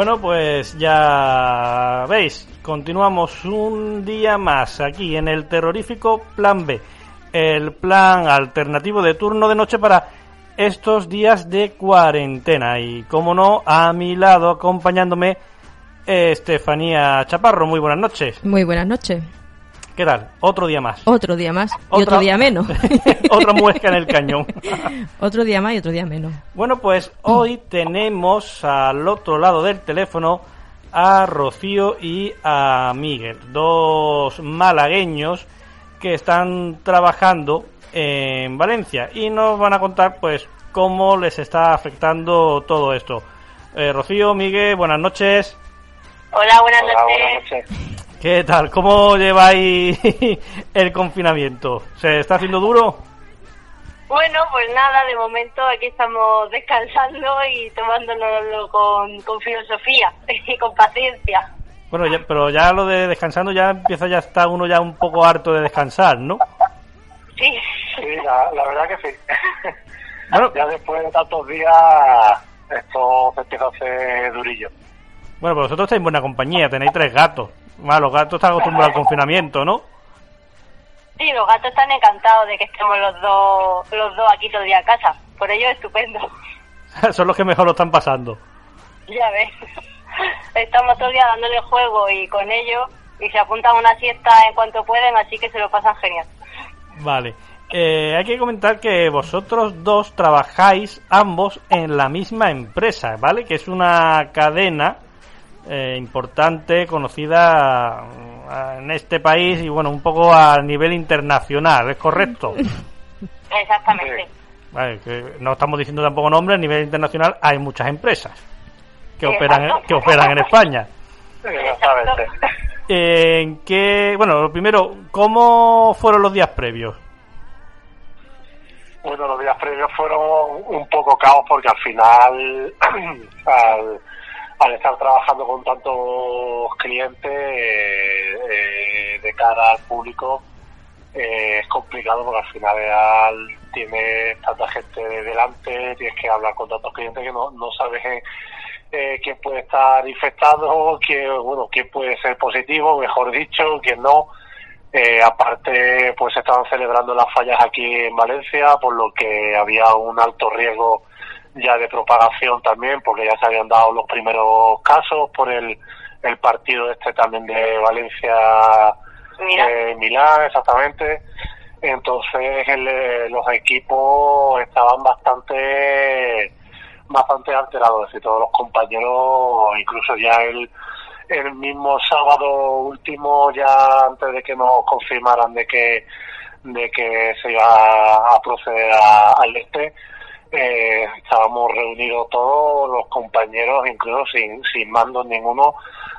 Bueno, pues ya veis, continuamos un día más aquí en el terrorífico Plan B, el plan alternativo de turno de noche para estos días de cuarentena. Y como no, a mi lado, acompañándome, Estefanía Chaparro. Muy buenas noches. Muy buenas noches. ¿Qué tal? Otro día más. Otro día más y otro día menos. Otra muesca en el cañón. otro día más y otro día menos. Bueno, pues hoy tenemos al otro lado del teléfono a Rocío y a Miguel, dos malagueños que están trabajando en Valencia y nos van a contar pues cómo les está afectando todo esto. Eh, Rocío, Miguel, buenas noches. Hola, buenas noches. ¿Qué tal? ¿Cómo lleváis el confinamiento? ¿Se está haciendo duro? Bueno, pues nada, de momento aquí estamos descansando y tomándonoslo con, con filosofía y con paciencia. Bueno, pero ya lo de descansando ya empieza ya está uno ya un poco harto de descansar, ¿no? Sí. Sí, la, verdad que sí. Bueno, ya después de tantos días esto se empieza a hacer durillo. Bueno, pues vosotros estáis en buena compañía, tenéis tres gatos. Bueno, los gatos están acostumbrados al confinamiento, ¿no? Sí, los gatos están encantados de que estemos los dos, los dos aquí todo el día en casa. Por ello, estupendo. Son los que mejor lo están pasando. Ya ves. Estamos todo el día dándole juego y con ellos y se apuntan a una siesta en cuanto pueden, así que se lo pasan genial. Vale. Eh, hay que comentar que vosotros dos trabajáis ambos en la misma empresa, ¿vale? Que es una cadena eh, importante, conocida eh, en este país y bueno, un poco a nivel internacional, ¿es correcto? Exactamente. Vale, que no estamos diciendo tampoco nombres, a nivel internacional hay muchas empresas que operan que operan en España. Exactamente. En qué, bueno, lo primero, ¿cómo fueron los días previos? Bueno, los días previos fueron un poco caos porque al final, al, al estar trabajando con tantos clientes eh, eh, de cara al público eh, es complicado porque al final tienes tanta gente delante, tienes que hablar con tantos clientes que no, no sabes quién puede estar infectado, quién, bueno, quién puede ser positivo, mejor dicho, quién no. aparte, pues estaban celebrando las fallas aquí en Valencia, por lo que había un alto riesgo ya de propagación también, porque ya se habían dado los primeros casos por el, el partido este también de Valencia eh, Milán, exactamente. Entonces eh, los equipos estaban bastante bastante alterados y todos los compañeros, incluso ya el, el mismo sábado último, ya antes de que nos confirmaran de que de que se iba a proceder al este, eh, estábamos reunidos todos los compañeros, incluso sin, sin mando ninguno,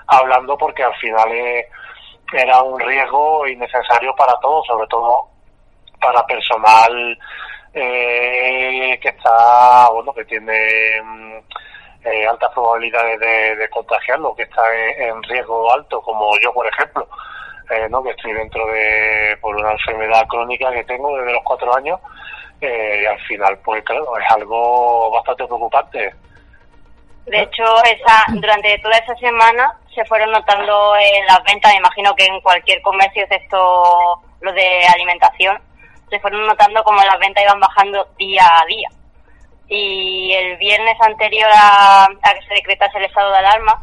hablando porque al final eh, era un riesgo innecesario para todos, sobre todo para personal eh, que está, bueno, que tiene mm, eh, altas probabilidades de, contagiarlo, que está en, riesgo alto, como yo, por ejemplo, eh, ¿no? que estoy dentro de por una enfermedad crónica que tengo desde los cuatro años eh, y al final, pues claro, es algo bastante preocupante. De hecho, esa, durante toda esa semana se fueron notando en las ventas, me imagino que en cualquier comercio, excepto lo de alimentación, se fueron notando como las ventas iban bajando día a día. Y el viernes anterior a, que se decretase el estado de alarma,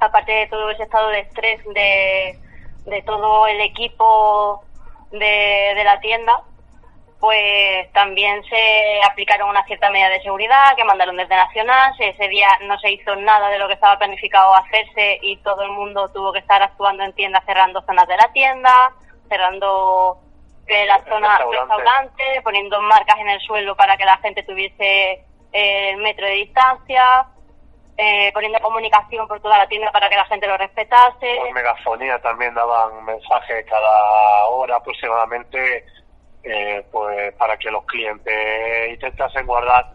aparte de todo ese estado de estrés de, de todo el equipo de, de la tienda, pues también se aplicaron una cierta medida de seguridad que mandaron desde Nacional. Ese día no se hizo nada de lo que estaba planificado hacerse y todo el mundo tuvo que estar actuando en tiendas, cerrando zonas de la tienda, cerrando eh, la zona restaurante. poniendo marcas en el suelo para que la gente tuviese eh, el metro de distancia, eh, poniendo comunicación por toda la tienda para que la gente lo respetase. Por megafonía también daban mensajes cada hora aproximadamente eh, pues para que los clientes intentasen guardar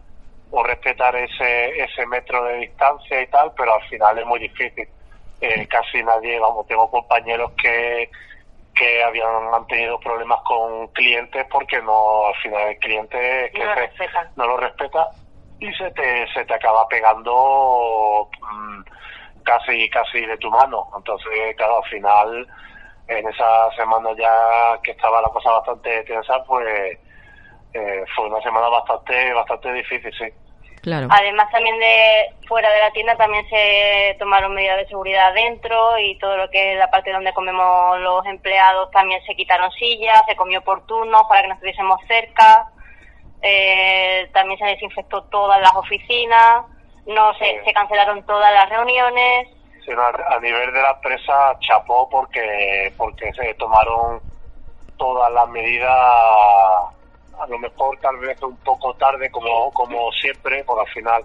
o respetar ese, ese metro de distancia y tal, pero al final es muy difícil. Eh, casi nadie, vamos, tengo compañeros que, que habían han tenido problemas con clientes porque no, al final el cliente que no, lo respeta y se te, se te acaba pegando mm, casi casi de tu mano. Entonces, claro, al final, en esa semana ya que estaba la cosa bastante tensa, pues eh, fue una semana bastante bastante difícil, sí. Claro. Además también de fuera de la tienda también se tomaron medidas de seguridad dentro y todo lo que es la parte donde comemos los empleados también se quitaron sillas, se comió por turnos para que nos estuviésemos cerca, eh, también se desinfectó todas las oficinas, no se, se cancelaron todas las reuniones. A nivel de la empresa chapó porque porque se tomaron todas las medidas a lo mejor tal vez un poco tarde como como siempre porque al final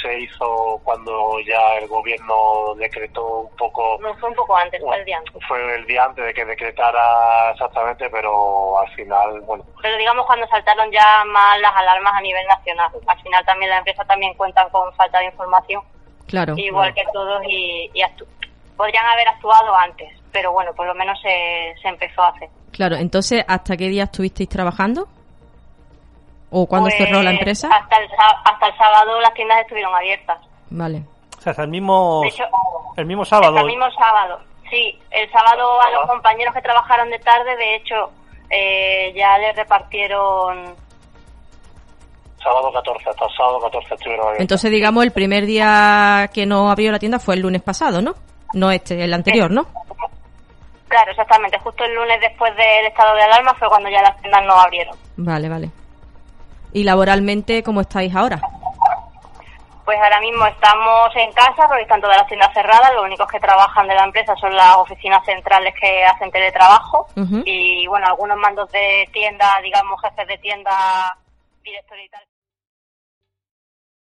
se hizo cuando ya el gobierno decretó un poco No, fue un poco antes, fue el día antes. fue el día antes de que decretara exactamente pero al final bueno Pero digamos cuando saltaron ya más las alarmas a nivel nacional. Al final también la empresa también cuentan con falta de información, Claro. igual que todos, y, y actu- podrían haber actuado antes, pero bueno, por lo menos se, se empezó a hacer. Claro, entonces, ¿hasta qué día estuvisteis trabajando? ¿O cuándo Pues, cerró la empresa? Hasta el, hasta el sábado las tiendas estuvieron abiertas. Vale. O sea, hasta el mismo, hecho, el mismo sábado. hasta el mismo sábado. Sí, el sábado a los Ajá. compañeros que trabajaron de tarde, de hecho, eh, ya les repartieron sábado 14 hasta el sábado 14 estuvieron abiertos. Entonces, digamos, el primer día que no abrió la tienda fue el lunes pasado, ¿no? No este, el anterior, ¿no? Claro, exactamente. Justo el lunes después del estado de alarma fue cuando ya las tiendas no abrieron. Vale, vale. ¿Y laboralmente cómo estáis ahora? Pues ahora mismo estamos en casa porque están todas las tiendas cerradas. Los únicos que trabajan de la empresa son las oficinas centrales que hacen teletrabajo. Y bueno, algunos mandos de tienda, digamos, jefes de tienda, directores y tal.